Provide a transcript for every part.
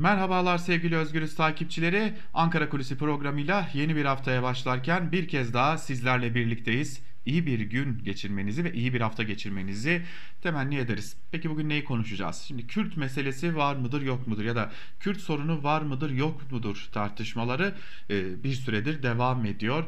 Merhabalar sevgili Özgürüz takipçileri. Ankara Kulisi programıyla yeni bir haftaya başlarken bir kez daha sizlerle birlikteyiz. İyi bir gün geçirmenizi ve iyi bir hafta geçirmenizi temenni ederiz. Peki bugün neyi konuşacağız? Şimdi Kürt meselesi var mıdır yok mudur ya da Kürt sorunu var mıdır yok mudur tartışmaları e, bir süredir devam ediyor.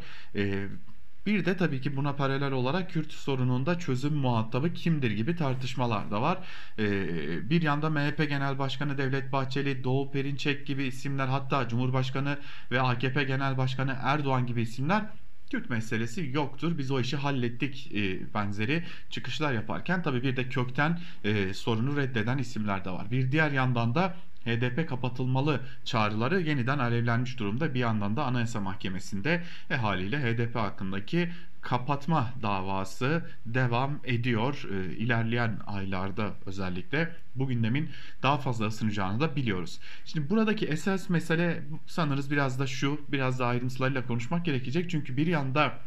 Bir de tabii ki buna paralel olarak Kürt sorununda çözüm muhatabı kimdir gibi tartışmalar da var. Ee, bir yanda MHP Genel Başkanı Devlet Bahçeli, Doğu Perinçek gibi isimler hatta Cumhurbaşkanı ve AKP Genel Başkanı Erdoğan gibi isimler Kürt meselesi yoktur. Biz o işi hallettik e, benzeri çıkışlar yaparken tabii bir de kökten e, sorunu reddeden isimler de var. Bir diğer yandan da HDP kapatılmalı çağrıları yeniden alevlenmiş durumda. Bir yandan da Anayasa Mahkemesi'nde e, haliyle HDP hakkındaki kapatma davası devam ediyor. E, ilerleyen aylarda özellikle bu gündemin daha fazla ısınacağını da biliyoruz. Şimdi buradaki esas mesele sanırız biraz da şu, biraz da ayrıntılarıyla konuşmak gerekecek. Çünkü bir yanda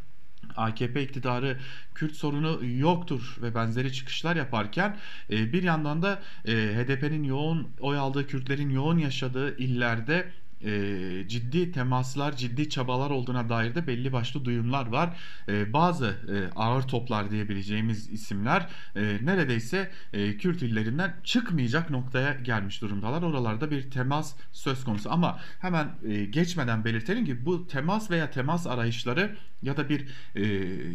AKP iktidarı Kürt sorunu yoktur ve benzeri çıkışlar yaparken e, bir yandan da e, HDP'nin yoğun oy aldığı Kürtlerin yoğun yaşadığı illerde e, ciddi temaslar, ciddi çabalar olduğuna dair de belli başlı duyumlar var. E, bazı e, ağır toplar diyebileceğimiz isimler e, neredeyse e, Kürt illerinden çıkmayacak noktaya gelmiş durumdalar. Oralarda bir temas söz konusu ama hemen e, geçmeden belirtelim ki bu temas veya temas arayışları ya da bir e,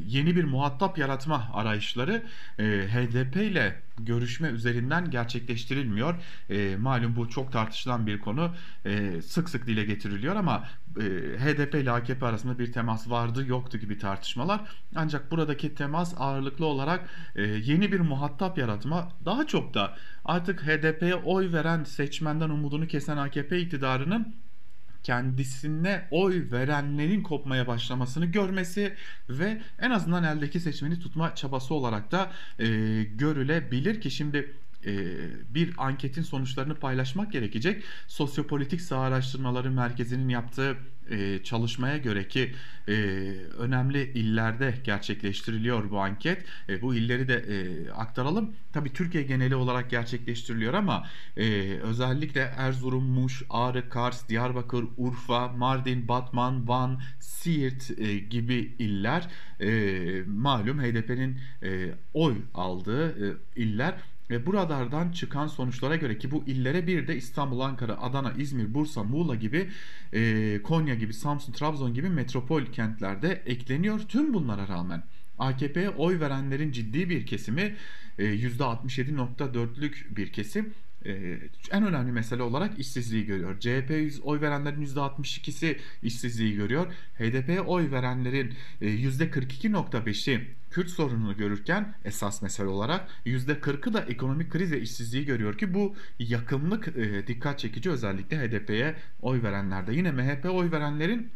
yeni bir muhatap yaratma arayışları e, HDP ile görüşme üzerinden gerçekleştirilmiyor. E, malum bu çok tartışılan bir konu. E, sık sık dile getiriliyor ama e, HDP ile AKP arasında bir temas vardı yoktu gibi tartışmalar. Ancak buradaki temas ağırlıklı olarak e, yeni bir muhatap yaratma daha çok da artık HDP'ye oy veren seçmenden umudunu kesen AKP iktidarının kendisine oy verenlerin kopmaya başlamasını görmesi ve en azından eldeki seçmeni tutma çabası olarak da e, görülebilir ki şimdi bir anketin sonuçlarını paylaşmak gerekecek. Sosyopolitik Sağ Araştırmaları Merkezi'nin yaptığı e, çalışmaya göre ki e, önemli illerde gerçekleştiriliyor bu anket. E, bu illeri de e, aktaralım. Tabii Türkiye geneli olarak gerçekleştiriliyor ama e, özellikle Erzurum, Muş, Ağrı, Kars, Diyarbakır, Urfa, Mardin, Batman, Van, Siirt e, gibi iller e, malum HDP'nin e, oy aldığı e, iller ve buralardan çıkan sonuçlara göre ki bu illere bir de İstanbul, Ankara, Adana, İzmir, Bursa, Muğla gibi, e, Konya gibi, Samsun, Trabzon gibi metropol kentlerde ekleniyor. Tüm bunlara rağmen AKP'ye oy verenlerin ciddi bir kesimi e, %67.4'lük bir kesim ee, en önemli mesele olarak işsizliği görüyor. CHP oy verenlerin %62'si işsizliği görüyor. HDP'ye oy verenlerin %42.5'i e, Kürt sorununu görürken esas mesele olarak %40'ı da ekonomik kriz ve işsizliği görüyor ki bu yakınlık e, dikkat çekici özellikle HDP'ye oy verenlerde. Yine MHP oy verenlerin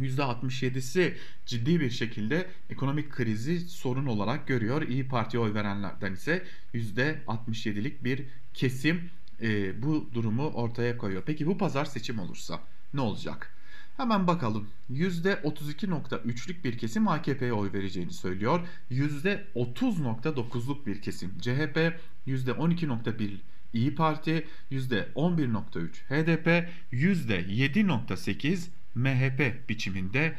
%67'si ciddi bir şekilde ekonomik krizi sorun olarak görüyor. İyi Parti'ye oy verenlerden ise %67'lik bir kesim e, bu durumu ortaya koyuyor. Peki bu pazar seçim olursa ne olacak? Hemen bakalım. %32.3'lük bir kesim AKP'ye oy vereceğini söylüyor. %30.9'luk bir kesim CHP, %12.1 İyi Parti, %11.3 HDP, %7.8 MHP biçiminde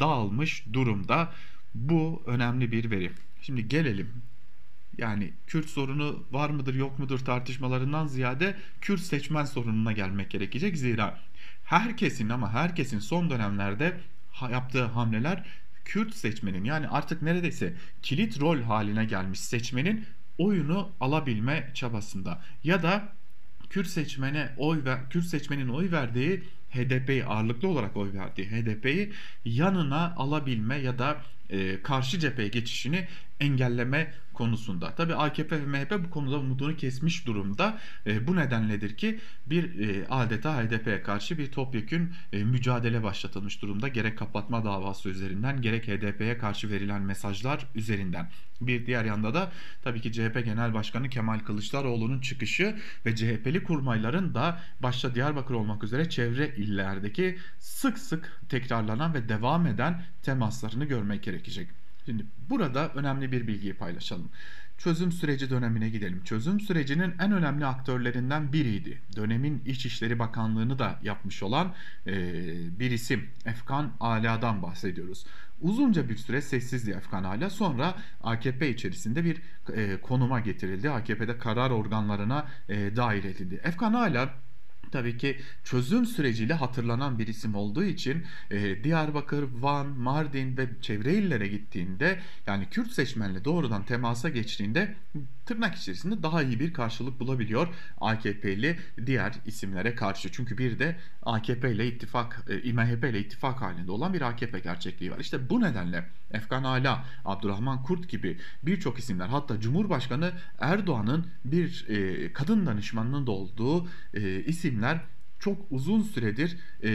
dağılmış durumda. Bu önemli bir veri. Şimdi gelelim yani Kürt sorunu var mıdır yok mudur tartışmalarından ziyade Kürt seçmen sorununa gelmek gerekecek. Zira herkesin ama herkesin son dönemlerde yaptığı hamleler Kürt seçmenin yani artık neredeyse kilit rol haline gelmiş seçmenin oyunu alabilme çabasında ya da Kürt seçmene oy ver, Kürt seçmenin oy verdiği HDP'yi ağırlıklı olarak oy verdiği HDP'yi yanına alabilme ya da e, karşı cepheye geçişini engelleme konusunda. Tabi AKP ve MHP bu konuda umudunu kesmiş durumda. E, bu nedenledir ki bir e, adeta HDP'ye karşı bir topyekün e, mücadele başlatılmış durumda. Gerek kapatma davası üzerinden gerek HDP'ye karşı verilen mesajlar üzerinden. Bir diğer yanda da tabii ki CHP Genel Başkanı Kemal Kılıçdaroğlu'nun çıkışı ve CHP'li kurmayların da başta Diyarbakır olmak üzere çevre illerdeki sık sık tekrarlanan ve devam eden temaslarını görmek gerekecek. Şimdi burada önemli bir bilgiyi paylaşalım. çözüm süreci dönemine gidelim. Çözüm sürecinin en önemli aktörlerinden biriydi. Dönemin İçişleri Bakanlığı'nı da yapmış olan e, bir isim Efkan Ala'dan bahsediyoruz. Uzunca bir süre sessizdi Efkan Ala. Sonra AKP içerisinde bir e, konuma getirildi. AKP'de karar organlarına e, dahil edildi. Efkan Ala tabii ki çözüm süreciyle hatırlanan bir isim olduğu için e, Diyarbakır, Van, Mardin ve çevre illere gittiğinde yani Kürt seçmenle doğrudan temasa geçtiğinde tırnak içerisinde daha iyi bir karşılık bulabiliyor AKP'li diğer isimlere karşı. Çünkü bir de AKP ile ittifak, e, MHP ile ittifak halinde olan bir AKP gerçekliği var. İşte bu nedenle Efkan Ala, Abdurrahman Kurt gibi birçok isimler hatta Cumhurbaşkanı Erdoğan'ın bir e, kadın danışmanının da olduğu e, isimler çok uzun süredir e,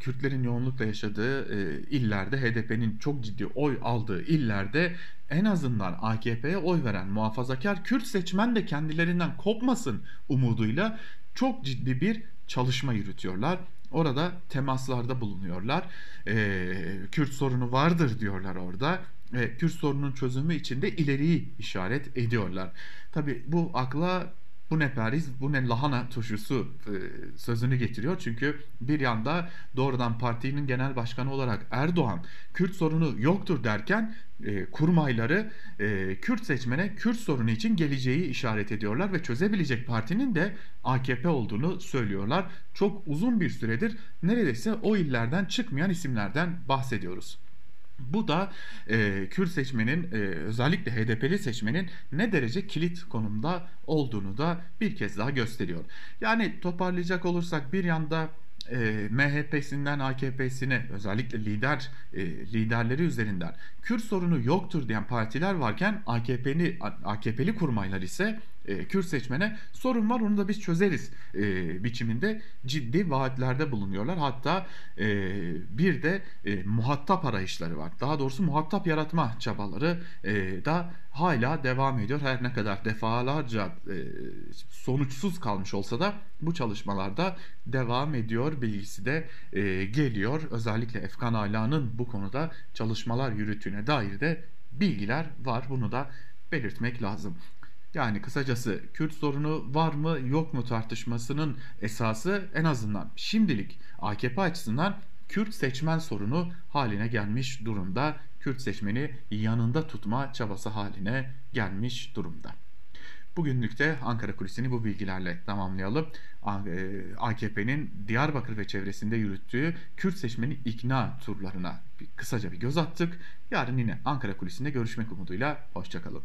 Kürtlerin yoğunlukla yaşadığı e, illerde HDP'nin çok ciddi oy aldığı illerde en azından AKP'ye oy veren muhafazakar Kürt seçmen de kendilerinden kopmasın umuduyla çok ciddi bir çalışma yürütüyorlar. Orada temaslarda bulunuyorlar. E, Kürt sorunu vardır diyorlar orada ve Kürt sorunun çözümü için de ileriyi işaret ediyorlar. Tabi bu akla bu ne periz bu ne lahana turşusu e, sözünü getiriyor. Çünkü bir yanda doğrudan partinin genel başkanı olarak Erdoğan Kürt sorunu yoktur derken e, kurmayları e, Kürt seçmene Kürt sorunu için geleceği işaret ediyorlar ve çözebilecek partinin de AKP olduğunu söylüyorlar. Çok uzun bir süredir neredeyse o illerden çıkmayan isimlerden bahsediyoruz. Bu da e, Kürt seçmenin e, özellikle HDP'li seçmenin ne derece kilit konumda olduğunu da bir kez daha gösteriyor. Yani toparlayacak olursak bir yanda e, MHP'sinden AKP'sine özellikle lider e, liderleri üzerinden Kürt sorunu yoktur diyen partiler varken AKP'li AKP'li kurmaylar ise e, Kürt seçmene sorun var onu da biz çözeriz e, biçiminde ciddi vaatlerde bulunuyorlar. Hatta e, bir de e, muhatap arayışları var. Daha doğrusu muhatap yaratma çabaları e, da hala devam ediyor. Her ne kadar defalarca e, sonuçsuz kalmış olsa da bu çalışmalarda devam ediyor bilgisi de e, geliyor. Özellikle Efkan Ala'nın bu konuda çalışmalar yürüttüğüne dair de bilgiler var. Bunu da belirtmek lazım. Yani kısacası Kürt sorunu var mı yok mu tartışmasının esası en azından şimdilik AKP açısından Kürt seçmen sorunu haline gelmiş durumda. Kürt seçmeni yanında tutma çabası haline gelmiş durumda. Bugünlük de Ankara Kulisi'ni bu bilgilerle tamamlayalım. AKP'nin Diyarbakır ve çevresinde yürüttüğü Kürt seçmeni ikna turlarına kısaca bir göz attık. Yarın yine Ankara Kulisi'nde görüşmek umuduyla. Hoşçakalın.